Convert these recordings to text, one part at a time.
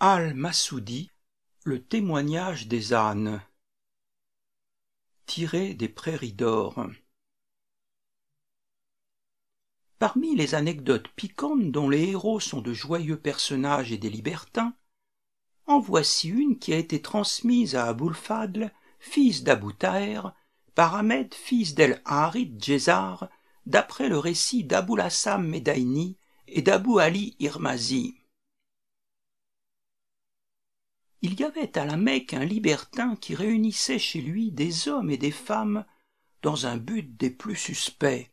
Al-Massoudi, le témoignage des ânes. Tiré des prairies d'or. Parmi les anecdotes piquantes dont les héros sont de joyeux personnages et des libertins, en voici une qui a été transmise à Aboul Fadl, fils d'Abou Taher, par Ahmed, fils d'El Harid Djezar, d'après le récit d'Aboul Hassam Medaini et d'Abou Ali Irmazi. Il y avait à la Mecque un libertin qui réunissait chez lui des hommes et des femmes dans un but des plus suspects.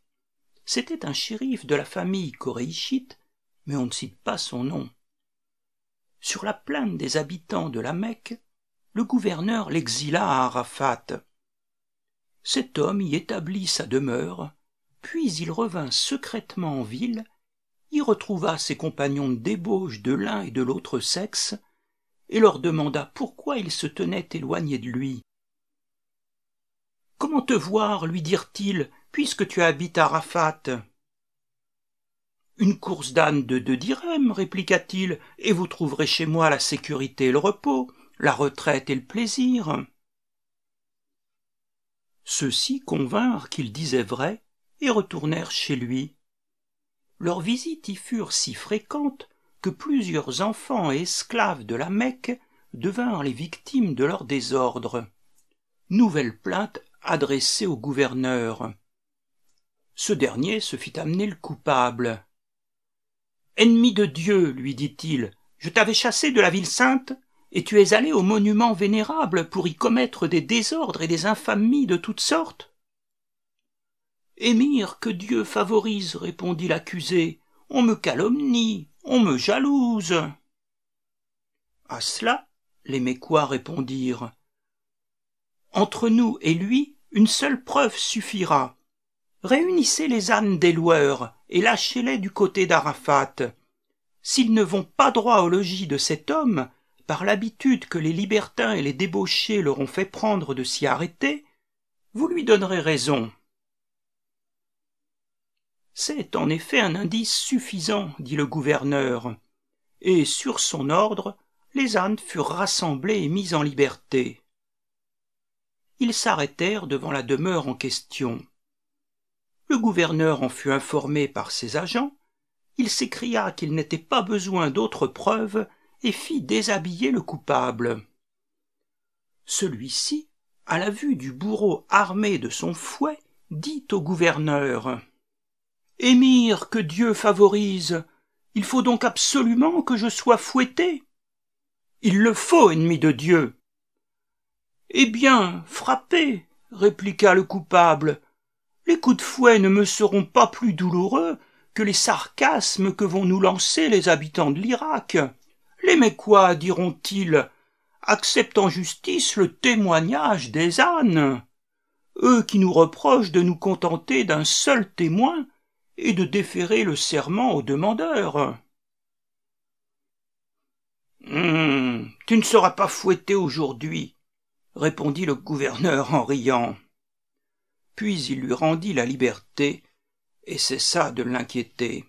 C'était un shérif de la famille coréichite, mais on ne cite pas son nom. Sur la plainte des habitants de la Mecque, le gouverneur l'exila à Arafat. Cet homme y établit sa demeure, puis il revint secrètement en ville, y retrouva ses compagnons de débauche de l'un et de l'autre sexe, et leur demanda pourquoi ils se tenaient éloignés de lui. Comment te voir, lui dirent-ils, puisque tu habites à Rafat Une course d'âne de deux dirhams, répliqua-t-il, et vous trouverez chez moi la sécurité et le repos, la retraite et le plaisir. Ceux-ci convinrent qu'il disait vrai et retournèrent chez lui. Leurs visites y furent si fréquentes que plusieurs enfants et esclaves de la Mecque devinrent les victimes de leur désordre. Nouvelle plainte adressée au gouverneur. Ce dernier se fit amener le coupable. Ennemi de Dieu, lui dit-il, je t'avais chassé de la ville sainte, et tu es allé au monument vénérable pour y commettre des désordres et des infamies de toutes sortes. Émir, que Dieu favorise, répondit l'accusé, on me calomnie, on me jalouse. À cela, les Mécois répondirent. Entre nous et lui, une seule preuve suffira. Réunissez les ânes des loueurs et lâchez-les du côté d'Arafat. S'ils ne vont pas droit au logis de cet homme, par l'habitude que les libertins et les débauchés leur ont fait prendre de s'y arrêter, vous lui donnerez raison. C'est en effet un indice suffisant, dit le gouverneur, et sur son ordre, les ânes furent rassemblés et mis en liberté. Ils s'arrêtèrent devant la demeure en question. Le gouverneur en fut informé par ses agents, il s'écria qu'il n'était pas besoin d'autres preuves et fit déshabiller le coupable. Celui-ci, à la vue du bourreau armé de son fouet, dit au gouverneur Émir que Dieu favorise, il faut donc absolument que je sois fouetté. Il le faut, ennemi de Dieu. Eh bien, frappez, répliqua le coupable. Les coups de fouet ne me seront pas plus douloureux que les sarcasmes que vont nous lancer les habitants de l'Irak. Les Mécois, diront-ils, acceptent en justice le témoignage des ânes. Eux qui nous reprochent de nous contenter d'un seul témoin et de déférer le serment au demandeur. Hum, tu ne seras pas fouetté aujourd'hui, répondit le gouverneur en riant. Puis il lui rendit la liberté et cessa de l'inquiéter.